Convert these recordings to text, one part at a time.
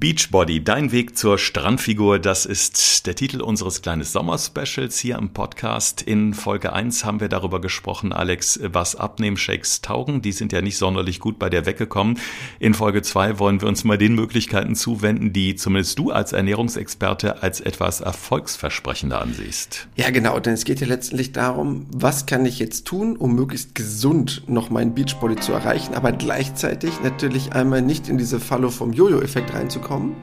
Beachbody, dein Weg zur Strandfigur, das ist der Titel unseres kleinen Sommerspecials hier im Podcast. In Folge 1 haben wir darüber gesprochen, Alex, was Abnehmshakes taugen. Die sind ja nicht sonderlich gut bei dir weggekommen. In Folge 2 wollen wir uns mal den Möglichkeiten zuwenden, die zumindest du als Ernährungsexperte als etwas erfolgsversprechender ansiehst. Ja, genau, denn es geht ja letztendlich darum, was kann ich jetzt tun, um möglichst gesund noch meinen Beachbody zu erreichen, aber gleichzeitig natürlich einmal nicht in diese Falle vom Jojo-Effekt reinzukommen bekommen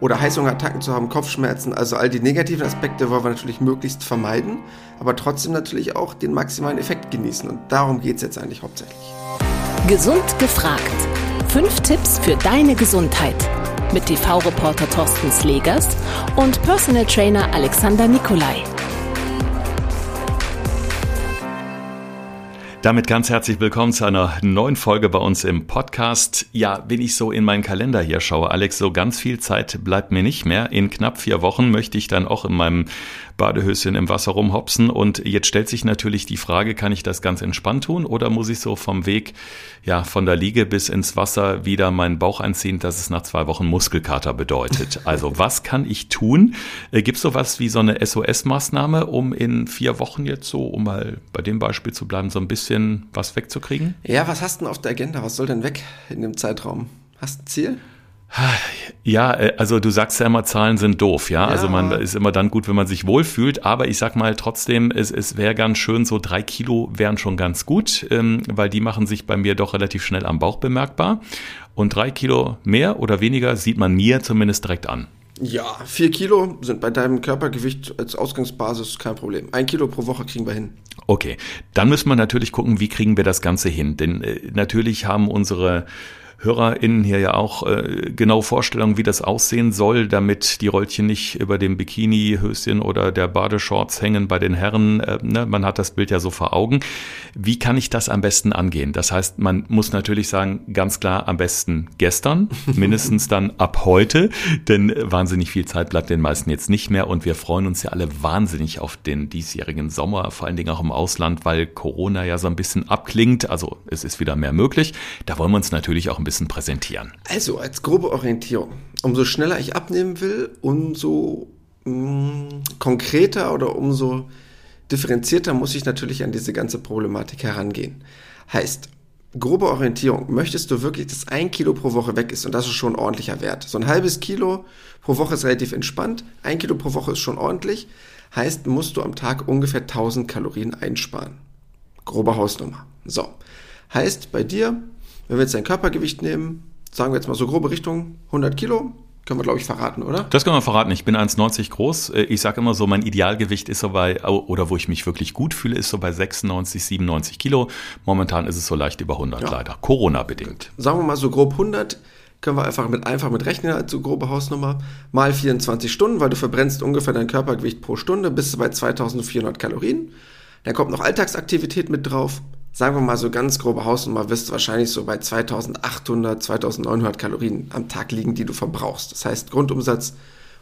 oder Heißhungerattacken zu haben, Kopfschmerzen, also all die negativen Aspekte wollen wir natürlich möglichst vermeiden, aber trotzdem natürlich auch den maximalen Effekt genießen. Und darum geht es jetzt eigentlich hauptsächlich. Gesund gefragt. Fünf Tipps für deine Gesundheit. Mit TV-Reporter Thorsten Slegers und Personal Trainer Alexander Nikolai. Damit ganz herzlich willkommen zu einer neuen Folge bei uns im Podcast. Ja, wenn ich so in meinen Kalender hier schaue, Alex, so ganz viel Zeit bleibt mir nicht mehr. In knapp vier Wochen möchte ich dann auch in meinem Badehöschen im Wasser rumhopsen. Und jetzt stellt sich natürlich die Frage, kann ich das ganz entspannt tun oder muss ich so vom Weg, ja, von der Liege bis ins Wasser wieder meinen Bauch einziehen, dass es nach zwei Wochen Muskelkater bedeutet? Also was kann ich tun? Äh, Gibt es sowas wie so eine SOS-Maßnahme, um in vier Wochen jetzt so, um mal bei dem Beispiel zu bleiben, so ein bisschen was wegzukriegen? Ja, was hast du denn auf der Agenda? Was soll denn weg in dem Zeitraum? Hast du ein Ziel? Ja, äh, also du sagst ja immer, Zahlen sind doof, ja? ja. Also man ist immer dann gut, wenn man sich wohlfühlt, aber ich sag mal trotzdem, es, es wäre ganz schön, so drei Kilo wären schon ganz gut, ähm, weil die machen sich bei mir doch relativ schnell am Bauch bemerkbar. Und drei Kilo mehr oder weniger sieht man mir zumindest direkt an. Ja, vier Kilo sind bei deinem Körpergewicht als Ausgangsbasis kein Problem. Ein Kilo pro Woche kriegen wir hin. Okay, dann müssen wir natürlich gucken, wie kriegen wir das Ganze hin. Denn äh, natürlich haben unsere HörerInnen hier ja auch äh, genau Vorstellungen, wie das aussehen soll, damit die Rollchen nicht über dem Bikini-Höschen oder der Badeshorts hängen bei den Herren. Äh, ne? Man hat das Bild ja so vor Augen. Wie kann ich das am besten angehen? Das heißt, man muss natürlich sagen, ganz klar am besten gestern, mindestens dann ab heute, denn wahnsinnig viel Zeit bleibt den meisten jetzt nicht mehr und wir freuen uns ja alle wahnsinnig auf den diesjährigen Sommer, vor allen Dingen auch im Ausland, weil Corona ja so ein bisschen abklingt. Also es ist wieder mehr möglich. Da wollen wir uns natürlich auch ein bisschen präsentieren? Also als grobe Orientierung. Umso schneller ich abnehmen will, umso mh, mm, konkreter oder umso differenzierter muss ich natürlich an diese ganze Problematik herangehen. Heißt, grobe Orientierung, möchtest du wirklich, dass ein Kilo pro Woche weg ist und das ist schon ein ordentlicher Wert. So ein halbes Kilo pro Woche ist relativ entspannt, ein Kilo pro Woche ist schon ordentlich, heißt, musst du am Tag ungefähr 1000 Kalorien einsparen. Grobe Hausnummer. So. Heißt, bei dir wenn wir jetzt dein Körpergewicht nehmen, sagen wir jetzt mal so grobe Richtung 100 Kilo, können wir, glaube ich, verraten, oder? Das können wir verraten. Ich bin 1,90 groß. Äh, ich sage immer so, mein Idealgewicht ist so bei, oder wo ich mich wirklich gut fühle, ist so bei 96, 97 Kilo. Momentan ist es so leicht über 100 ja. leider. Corona-bedingt. Sagen wir mal so grob 100 können wir einfach mit, einfach mit rechnen, als so grobe Hausnummer, mal 24 Stunden, weil du verbrennst ungefähr dein Körpergewicht pro Stunde, bist du bei 2400 Kalorien. Dann kommt noch Alltagsaktivität mit drauf sagen wir mal so ganz grobe Hausnummer, wirst du wahrscheinlich so bei 2800, 2900 Kalorien am Tag liegen, die du verbrauchst. Das heißt Grundumsatz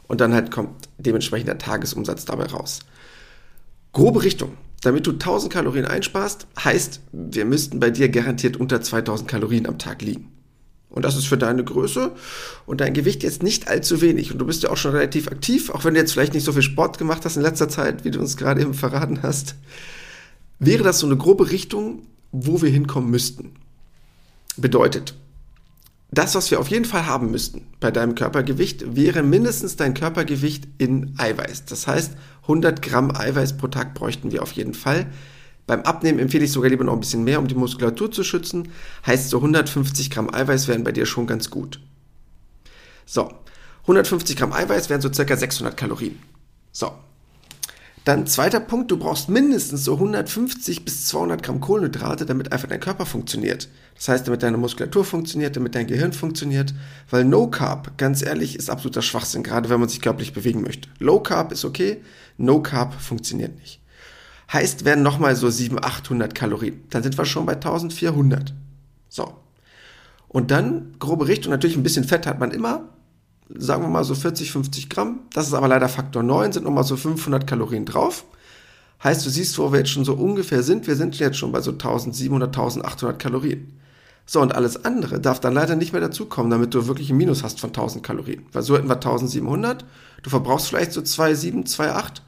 und dann halt kommt dementsprechend der Tagesumsatz dabei raus. Grobe Richtung. Damit du 1000 Kalorien einsparst, heißt, wir müssten bei dir garantiert unter 2000 Kalorien am Tag liegen. Und das ist für deine Größe und dein Gewicht jetzt nicht allzu wenig. Und du bist ja auch schon relativ aktiv, auch wenn du jetzt vielleicht nicht so viel Sport gemacht hast in letzter Zeit, wie du uns gerade eben verraten hast wäre das so eine grobe Richtung, wo wir hinkommen müssten. Bedeutet, das, was wir auf jeden Fall haben müssten bei deinem Körpergewicht, wäre mindestens dein Körpergewicht in Eiweiß. Das heißt, 100 Gramm Eiweiß pro Tag bräuchten wir auf jeden Fall. Beim Abnehmen empfehle ich sogar lieber noch ein bisschen mehr, um die Muskulatur zu schützen. Heißt, so 150 Gramm Eiweiß wären bei dir schon ganz gut. So, 150 Gramm Eiweiß wären so circa 600 Kalorien. So, dann zweiter Punkt, du brauchst mindestens so 150 bis 200 Gramm Kohlenhydrate, damit einfach dein Körper funktioniert. Das heißt, damit deine Muskulatur funktioniert, damit dein Gehirn funktioniert. Weil No Carb, ganz ehrlich, ist absoluter Schwachsinn, gerade wenn man sich körperlich bewegen möchte. Low Carb ist okay, No Carb funktioniert nicht. Heißt, werden nochmal so 700, 800 Kalorien. Dann sind wir schon bei 1400. So. Und dann, grobe Richtung, natürlich ein bisschen Fett hat man immer, sagen wir mal so 40, 50 Gramm. Das ist aber leider Faktor 9, sind nochmal so 500 Kalorien drauf. Heißt, du siehst, wo wir jetzt schon so ungefähr sind. Wir sind jetzt schon bei so 1700, 1800 Kalorien. So, und alles andere darf dann leider nicht mehr dazukommen, damit du wirklich ein Minus hast von 1000 Kalorien. Weil so hätten wir 1700, du verbrauchst vielleicht so 2,7, 2,8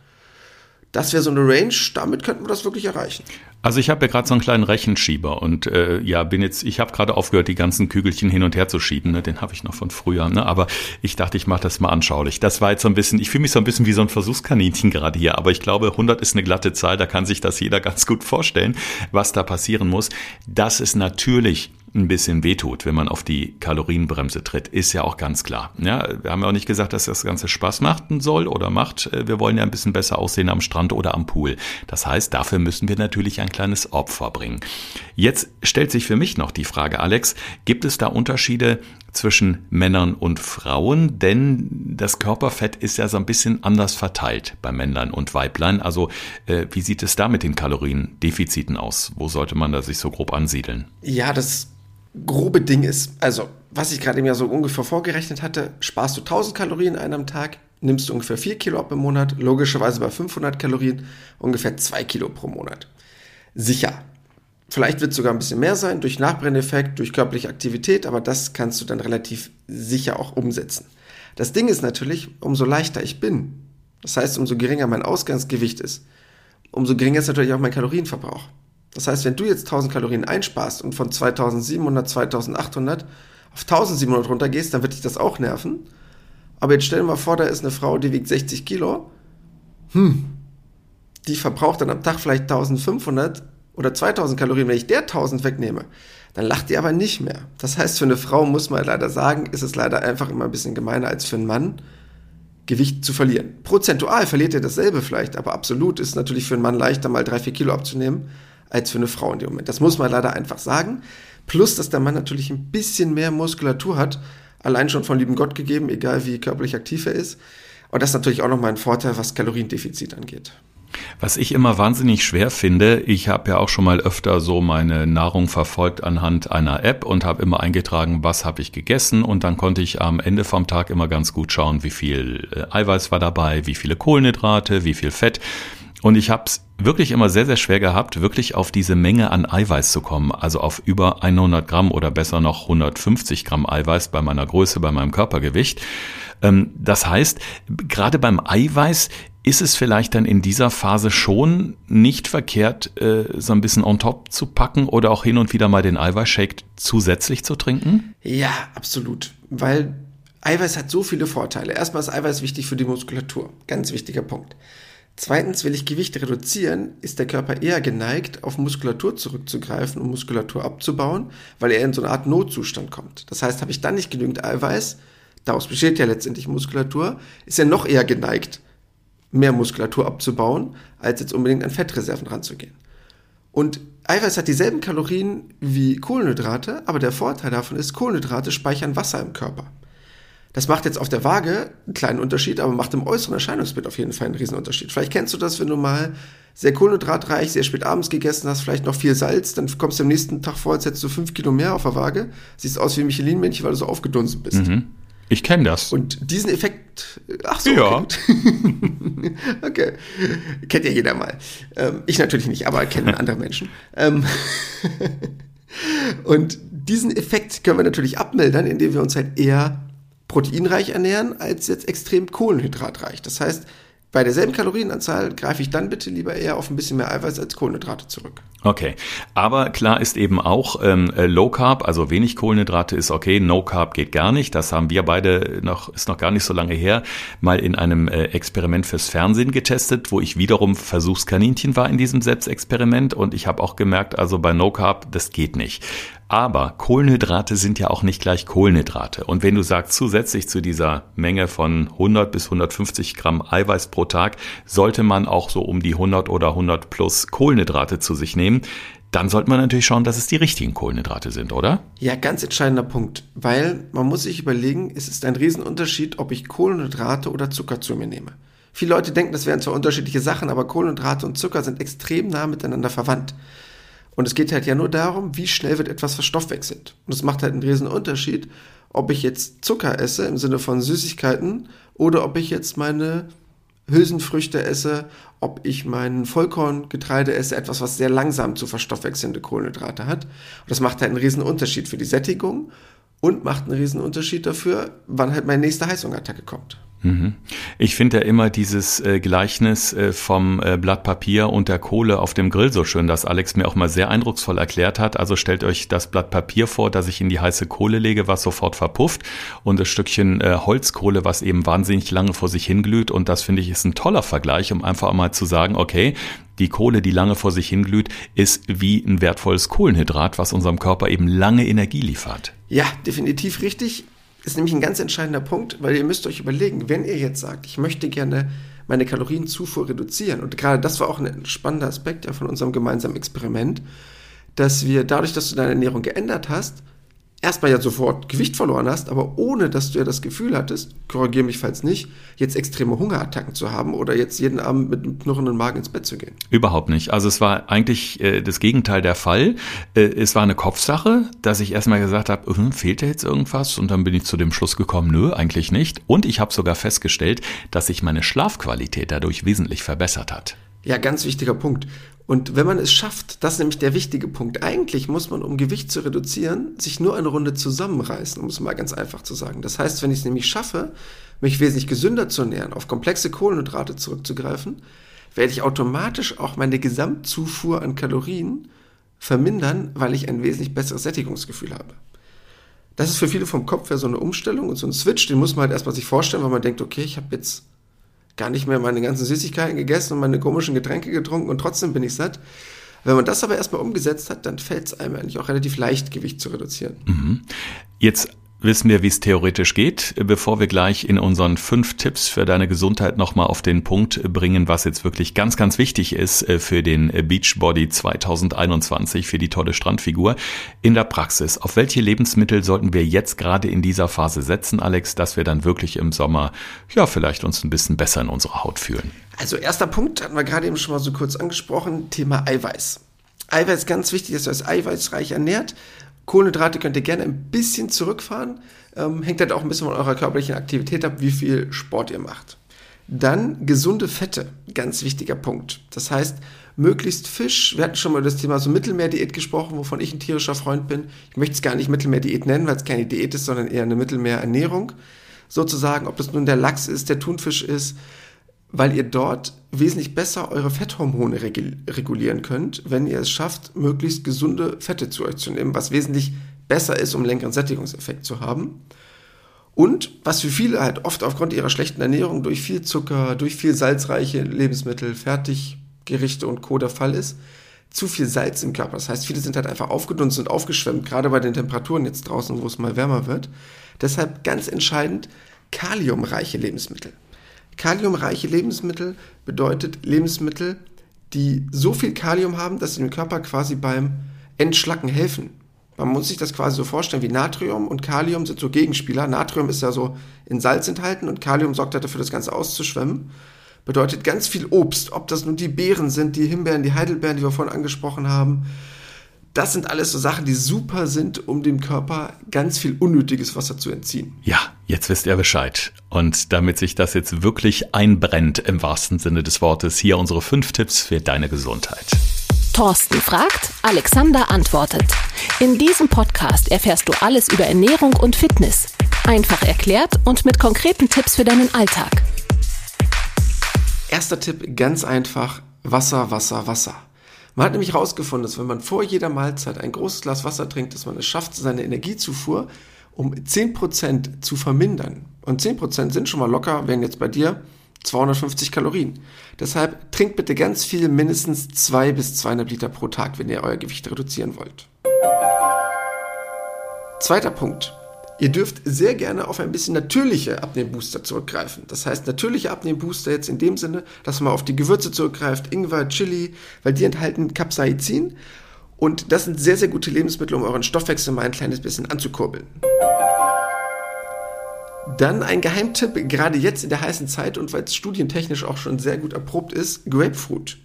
das wäre so eine Range, damit könnten wir das wirklich erreichen. Also ich habe ja gerade so einen kleinen Rechenschieber und äh, ja, bin jetzt, ich habe gerade aufgehört, die ganzen Kügelchen hin und her zu schieben, ne? den habe ich noch von früher, ne? aber ich dachte, ich mache das mal anschaulich. Das war jetzt so ein bisschen, ich fühle mich so ein bisschen wie so ein Versuchskaninchen gerade hier, aber ich glaube, 100 ist eine glatte Zahl, da kann sich das jeder ganz gut vorstellen, was da passieren muss. Das ist natürlich ein bisschen wehtut, wenn man auf die Kalorienbremse tritt, ist ja auch ganz klar. Ja, wir haben ja auch nicht gesagt, dass das Ganze Spaß machen soll oder macht. Wir wollen ja ein bisschen besser aussehen am Strand oder am Pool. Das heißt, dafür müssen wir natürlich ein kleines Opfer bringen. Jetzt stellt sich für mich noch die Frage, Alex, gibt es da Unterschiede zwischen Männern und Frauen? Denn das Körperfett ist ja so ein bisschen anders verteilt bei Männlein und Weiblein. Also äh, wie sieht es da mit den Kaloriendefiziten aus? Wo sollte man da sich so grob ansiedeln? Ja, das grobe Ding ist, also was ich gerade eben ja so ungefähr vorgerechnet hatte, sparst du 1000 Kalorien an einem Tag, nimmst du ungefähr 4 Kilo ab im Monat, logischerweise bei 500 Kalorien ungefähr 2 Kilo pro Monat. Sicher. Vielleicht wird es sogar ein bisschen mehr sein durch Nachbrenneffekt, durch körperliche Aktivität, aber das kannst du dann relativ sicher auch umsetzen. Das Ding ist natürlich, umso leichter ich bin, das heißt, umso geringer mein Ausgangsgewicht ist, umso geringer ist natürlich auch mein Kalorienverbrauch. Das heißt, wenn du jetzt 1000 Kalorien einsparst und von 2700, 2800 auf 1700 runtergehst, dann wird dich das auch nerven. Aber jetzt stell dir mal vor, da ist eine Frau, die wiegt 60 Kilo. Hm, die verbraucht dann am Tag vielleicht 1500 oder 2000 Kalorien. Wenn ich der 1000 wegnehme, dann lacht die aber nicht mehr. Das heißt, für eine Frau muss man leider sagen, ist es leider einfach immer ein bisschen gemeiner als für einen Mann, Gewicht zu verlieren. Prozentual verliert er dasselbe vielleicht, aber absolut ist es natürlich für einen Mann leichter, mal 3, 4 Kilo abzunehmen, als für eine Frau in dem Moment. Das muss man leider einfach sagen. Plus, dass der Mann natürlich ein bisschen mehr Muskulatur hat, allein schon von lieben Gott gegeben, egal wie körperlich aktiv er ist. Und das ist natürlich auch nochmal ein Vorteil, was Kaloriendefizit angeht. Was ich immer wahnsinnig schwer finde, ich habe ja auch schon mal öfter so meine Nahrung verfolgt anhand einer App und habe immer eingetragen, was habe ich gegessen und dann konnte ich am Ende vom Tag immer ganz gut schauen, wie viel äh, Eiweiß war dabei, wie viele Kohlenhydrate, wie viel Fett. Und ich habe es wirklich immer sehr, sehr schwer gehabt, wirklich auf diese Menge an Eiweiß zu kommen. Also auf über 100 Gramm oder besser noch 150 Gramm Eiweiß bei meiner Größe, bei meinem Körpergewicht. Ähm, das heißt, gerade beim Eiweiß ist es vielleicht dann in dieser Phase schon nicht verkehrt, äh, so ein bisschen on top zu packen oder auch hin und wieder mal den Eiweißshake zusätzlich zu trinken? Ja, absolut. Weil Eiweiß hat so viele Vorteile. Erstmal ist Eiweiß wichtig für die Muskulatur. Ganz wichtiger Punkt. Zweitens, will ich Gewicht reduzieren, ist der Körper eher geneigt, auf Muskulatur zurückzugreifen, um Muskulatur abzubauen, weil er in so eine Art Notzustand kommt. Das heißt, habe ich dann nicht genügend Eiweiß, daraus besteht ja letztendlich Muskulatur, ist er noch eher geneigt, mehr Muskulatur abzubauen, als jetzt unbedingt an Fettreserven ranzugehen. Und Eiweiß hat dieselben Kalorien wie Kohlenhydrate, aber der Vorteil davon ist, Kohlenhydrate speichern Wasser im Körper. Das macht jetzt auf der Waage einen kleinen Unterschied, aber macht im äußeren Erscheinungsbild auf jeden Fall einen Riesenunterschied. Vielleicht kennst du das, wenn du mal sehr kohlenhydratreich, sehr spät abends gegessen hast, vielleicht noch viel Salz, dann kommst du am nächsten Tag vor, als hättest du fünf Kilo mehr auf der Waage, siehst aus wie ein Michelin-Männchen, weil du so aufgedunsen bist. Mhm. Ich kenne das. Und diesen Effekt, ach so, ja. Okay. okay. Kennt ja jeder mal. Ähm, ich natürlich nicht, aber kennen andere Menschen. Ähm, und diesen Effekt können wir natürlich abmildern, indem wir uns halt eher proteinreich ernähren, als jetzt extrem kohlenhydratreich. Das heißt, bei derselben Kalorienanzahl greife ich dann bitte lieber eher auf ein bisschen mehr Eiweiß als Kohlenhydrate zurück. Okay, aber klar ist eben auch ähm, äh, Low Carb, also wenig Kohlenhydrate ist okay, No Carb geht gar nicht. Das haben wir beide noch ist noch gar nicht so lange her mal in einem äh, Experiment fürs Fernsehen getestet, wo ich wiederum Versuchskaninchen war in diesem Selbstexperiment und ich habe auch gemerkt, also bei No Carb das geht nicht. Aber Kohlenhydrate sind ja auch nicht gleich Kohlenhydrate. Und wenn du sagst, zusätzlich zu dieser Menge von 100 bis 150 Gramm Eiweiß pro Tag, sollte man auch so um die 100 oder 100 plus Kohlenhydrate zu sich nehmen, dann sollte man natürlich schauen, dass es die richtigen Kohlenhydrate sind, oder? Ja, ganz entscheidender Punkt, weil man muss sich überlegen, es ist ein Riesenunterschied, ob ich Kohlenhydrate oder Zucker zu mir nehme. Viele Leute denken, das wären zwar unterschiedliche Sachen, aber Kohlenhydrate und Zucker sind extrem nah miteinander verwandt. Und es geht halt ja nur darum, wie schnell wird etwas verstoffwechselt. Und es macht halt einen riesen Unterschied, ob ich jetzt Zucker esse im Sinne von Süßigkeiten oder ob ich jetzt meine Hülsenfrüchte esse, ob ich mein Vollkorngetreide esse, etwas, was sehr langsam zu verstoffwechselnde Kohlenhydrate hat. Und das macht halt einen riesen Unterschied für die Sättigung und macht einen riesen Unterschied dafür, wann halt meine nächste Heißhungerattacke kommt. Mhm. Ich finde ja immer dieses äh, Gleichnis äh, vom äh, Blatt Papier und der Kohle auf dem Grill so schön, dass Alex mir auch mal sehr eindrucksvoll erklärt hat. Also stellt euch das Blatt Papier vor, das ich in die heiße Kohle lege, was sofort verpufft und das Stückchen äh, Holzkohle, was eben wahnsinnig lange vor sich hinglüht. Und das finde ich ist ein toller Vergleich, um einfach mal zu sagen, okay, die Kohle, die lange vor sich hinglüht, ist wie ein wertvolles Kohlenhydrat, was unserem Körper eben lange Energie liefert. Ja, definitiv richtig ist nämlich ein ganz entscheidender Punkt, weil ihr müsst euch überlegen, wenn ihr jetzt sagt, ich möchte gerne meine Kalorienzufuhr reduzieren, und gerade das war auch ein spannender Aspekt ja, von unserem gemeinsamen Experiment, dass wir dadurch, dass du deine Ernährung geändert hast, erstmal ja sofort Gewicht verloren hast, aber ohne dass du ja das Gefühl hattest, korrigiere mich falls nicht, jetzt extreme Hungerattacken zu haben oder jetzt jeden Abend mit einem knurrenden Magen ins Bett zu gehen. Überhaupt nicht. Also es war eigentlich äh, das Gegenteil der Fall. Äh, es war eine Kopfsache, dass ich erstmal gesagt habe, äh, fehlt da jetzt irgendwas? Und dann bin ich zu dem Schluss gekommen, nö, eigentlich nicht. Und ich habe sogar festgestellt, dass sich meine Schlafqualität dadurch wesentlich verbessert hat. Ja, ganz wichtiger Punkt. Und wenn man es schafft, das ist nämlich der wichtige Punkt. Eigentlich muss man, um Gewicht zu reduzieren, sich nur eine Runde zusammenreißen, um es mal ganz einfach zu sagen. Das heißt, wenn ich es nämlich schaffe, mich wesentlich gesünder zu ernähren, auf komplexe Kohlenhydrate zurückzugreifen, werde ich automatisch auch meine Gesamtzufuhr an Kalorien vermindern, weil ich ein wesentlich besseres Sättigungsgefühl habe. Das ist für viele vom Kopf her so eine Umstellung und so ein Switch, den muss man halt erstmal sich vorstellen, weil man denkt, okay, ich habe jetzt gar nicht mehr meine ganzen Süßigkeiten gegessen und meine komischen Getränke getrunken und trotzdem bin ich satt. Wenn man das aber erstmal umgesetzt hat, dann fällt es einem eigentlich auch relativ leicht, Gewicht zu reduzieren. Mhm. Jetzt wissen wir, wie es theoretisch geht. Bevor wir gleich in unseren fünf Tipps für deine Gesundheit nochmal auf den Punkt bringen, was jetzt wirklich ganz, ganz wichtig ist äh, für den Beachbody 2021, für die tolle Strandfigur. In der Praxis, auf welche Lebensmittel sollten wir jetzt gerade in dieser Phase setzen, Alex, dass wir dann wirklich im Sommer, ja, vielleicht uns ein bisschen besser in unserer Haut fühlen? Also erster Punkt hatten wir gerade eben schon mal so kurz angesprochen, Thema Eiweiß. Eiweiß ganz wichtig, dass ihr euch eiweißreich ernährt. Kohlenhydrate könnt ihr gerne ein bisschen zurückfahren. Ähm, hängt halt auch ein bisschen von eurer körperlichen Aktivität ab, wie viel Sport ihr macht. Dann gesunde Fette, ganz wichtiger Punkt. Das heißt, möglichst Fisch. Wir hatten schon mal über das Thema so Mittelmeerdiät gesprochen, wovon ich ein tierischer Freund bin. Ich möchte es gar nicht Mittelmeerdiät nennen, weil es keine Diät ist, sondern eher eine Mittelmeerernährung. Sozusagen, ob das nun der Lachs ist, der Thunfisch ist, weil ihr dort wesentlich besser eure Fetthormone regulieren könnt, wenn ihr es schafft, möglichst gesunde Fette zu euch zu nehmen, was wesentlich besser ist, um längeren Sättigungseffekt zu haben. Und was für viele halt oft aufgrund ihrer schlechten Ernährung durch viel Zucker, durch viel salzreiche Lebensmittel, Fertiggerichte und Co. der Fall ist, zu viel Salz im Körper. Das heißt, viele sind halt einfach aufgedunsen und aufgeschwemmt, gerade bei den Temperaturen jetzt draußen, wo es mal wärmer wird. Deshalb ganz entscheidend kaliumreiche Lebensmittel. Kaliumreiche Lebensmittel bedeutet Lebensmittel, die so viel Kalium haben, dass sie dem Körper quasi beim Entschlacken helfen. Man muss sich das quasi so vorstellen wie Natrium und Kalium sind so Gegenspieler. Natrium ist ja so in Salz enthalten und Kalium sorgt dafür, das Ganze auszuschwemmen. Bedeutet ganz viel Obst, ob das nun die Beeren sind, die Himbeeren, die Heidelbeeren, die wir vorhin angesprochen haben, das sind alles so Sachen, die super sind, um dem Körper ganz viel unnötiges Wasser zu entziehen. Ja, jetzt wisst ihr Bescheid. Und damit sich das jetzt wirklich einbrennt im wahrsten Sinne des Wortes, hier unsere fünf Tipps für deine Gesundheit. Thorsten fragt, Alexander antwortet. In diesem Podcast erfährst du alles über Ernährung und Fitness. Einfach erklärt und mit konkreten Tipps für deinen Alltag. Erster Tipp, ganz einfach, Wasser, Wasser, Wasser. Man hat nämlich herausgefunden, dass wenn man vor jeder Mahlzeit ein großes Glas Wasser trinkt, dass man es schafft, seine Energiezufuhr um 10% zu vermindern. Und 10% sind schon mal locker, wenn jetzt bei dir 250 Kalorien. Deshalb trinkt bitte ganz viel, mindestens 2 bis 200 Liter pro Tag, wenn ihr euer Gewicht reduzieren wollt. Zweiter Punkt. Ihr dürft sehr gerne auf ein bisschen natürliche Abnehmbooster zurückgreifen. Das heißt, natürliche Abnehmbooster jetzt in dem Sinne, dass man auf die Gewürze zurückgreift, Ingwer, Chili, weil die enthalten Capsaicin. Und das sind sehr, sehr gute Lebensmittel, um euren Stoffwechsel mal ein kleines bisschen anzukurbeln. Dann ein Geheimtipp, gerade jetzt in der heißen Zeit und weil es studientechnisch auch schon sehr gut erprobt ist, Grapefruit.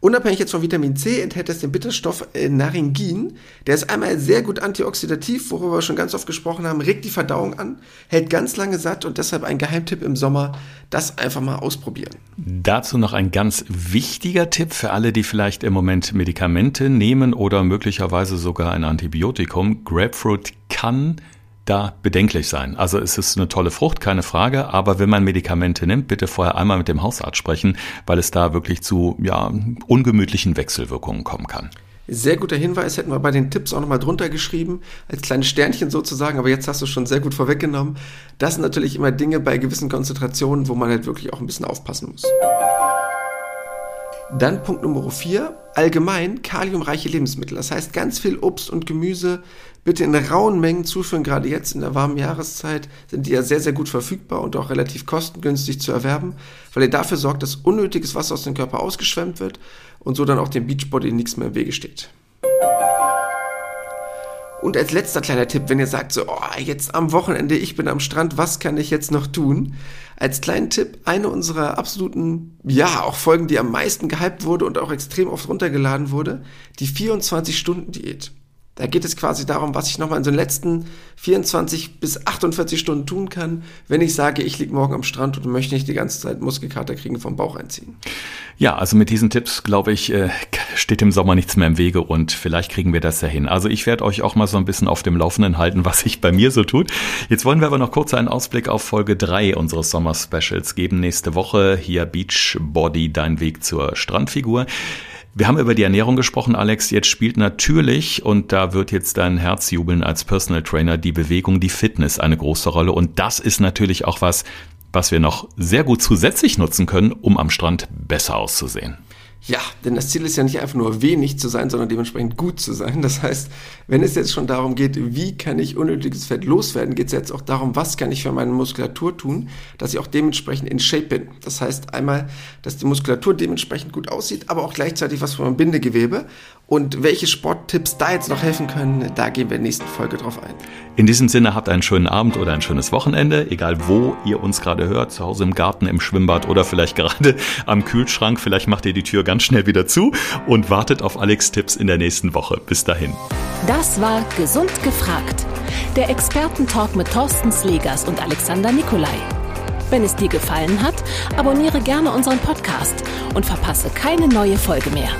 Unabhängig jetzt von Vitamin C enthält es den Bitterstoff äh, Naringin. Der ist einmal sehr gut antioxidativ, worüber wir schon ganz oft gesprochen haben, regt die Verdauung an, hält ganz lange satt und deshalb ein Geheimtipp im Sommer, das einfach mal ausprobieren. Dazu noch ein ganz wichtiger Tipp für alle, die vielleicht im Moment Medikamente nehmen oder möglicherweise sogar ein Antibiotikum. Grapefruit kann da bedenklich sein. Also es ist eine tolle Frucht, keine Frage, aber wenn man Medikamente nimmt, bitte vorher einmal mit dem Hausarzt sprechen, weil es da wirklich zu ja, ungemütlichen Wechselwirkungen kommen kann. Sehr guter Hinweis, hätten wir bei den Tipps auch nochmal drunter geschrieben, als kleines Sternchen sozusagen, aber jetzt hast du schon sehr gut vorweggenommen. Das sind natürlich immer Dinge bei gewissen Konzentrationen, wo man halt wirklich auch ein bisschen aufpassen muss. Dann Punkt Nummer 4, allgemein kaliumreiche Lebensmittel. Das heißt, ganz viel Obst und Gemüse bitte in rauen Mengen zuführen. Gerade jetzt in der warmen Jahreszeit sind die ja sehr, sehr gut verfügbar und auch relativ kostengünstig zu erwerben, weil ihr dafür sorgt, dass unnötiges Wasser aus dem Körper ausgeschwemmt wird und so dann auch dem Beachbody nichts mehr im Wege steht. Und als letzter kleiner Tipp, wenn ihr sagt, so, oh, jetzt am Wochenende, ich bin am Strand, was kann ich jetzt noch tun? Als kleinen Tipp, eine unserer absoluten, ja, auch Folgen, die am meisten gehypt wurde und auch extrem oft runtergeladen wurde, die 24-Stunden-Diät. Da geht es quasi darum, was ich nochmal in den letzten 24 bis 48 Stunden tun kann, wenn ich sage, ich liege morgen am Strand und möchte nicht die ganze Zeit Muskelkater kriegen vom Bauch einziehen. Ja, also mit diesen Tipps, glaube ich, äh, steht im Sommer nichts mehr im Wege und vielleicht kriegen wir das ja hin. Also ich werde euch auch mal so ein bisschen auf dem Laufenden halten, was sich bei mir so tut. Jetzt wollen wir aber noch kurz einen Ausblick auf Folge 3 unseres Sommer-Specials geben. Nächste Woche hier Beach Body, dein Weg zur Strandfigur. Wir haben über die Ernährung gesprochen, Alex. Jetzt spielt natürlich, und da wird jetzt dein Herz jubeln als Personal Trainer, die Bewegung, die Fitness eine große Rolle. Und das ist natürlich auch was, was wir noch sehr gut zusätzlich nutzen können, um am Strand besser auszusehen. Ja, denn das Ziel ist ja nicht einfach nur wenig zu sein, sondern dementsprechend gut zu sein. Das heißt, wenn es jetzt schon darum geht, wie kann ich unnötiges Fett loswerden, geht es jetzt auch darum, was kann ich für meine Muskulatur tun, dass ich auch dementsprechend in Shape bin. Das heißt einmal, dass die Muskulatur dementsprechend gut aussieht, aber auch gleichzeitig was für mein Bindegewebe. Und welche Sporttipps da jetzt noch helfen können, da gehen wir in der nächsten Folge drauf ein. In diesem Sinne habt einen schönen Abend oder ein schönes Wochenende, egal wo ihr uns gerade hört, zu Hause im Garten, im Schwimmbad oder vielleicht gerade am Kühlschrank. Vielleicht macht ihr die Tür ganz schnell wieder zu und wartet auf Alex Tipps in der nächsten Woche. Bis dahin. Das war Gesund gefragt. Der Expertentalk mit Thorsten Slegers und Alexander Nikolai. Wenn es dir gefallen hat, abonniere gerne unseren Podcast und verpasse keine neue Folge mehr.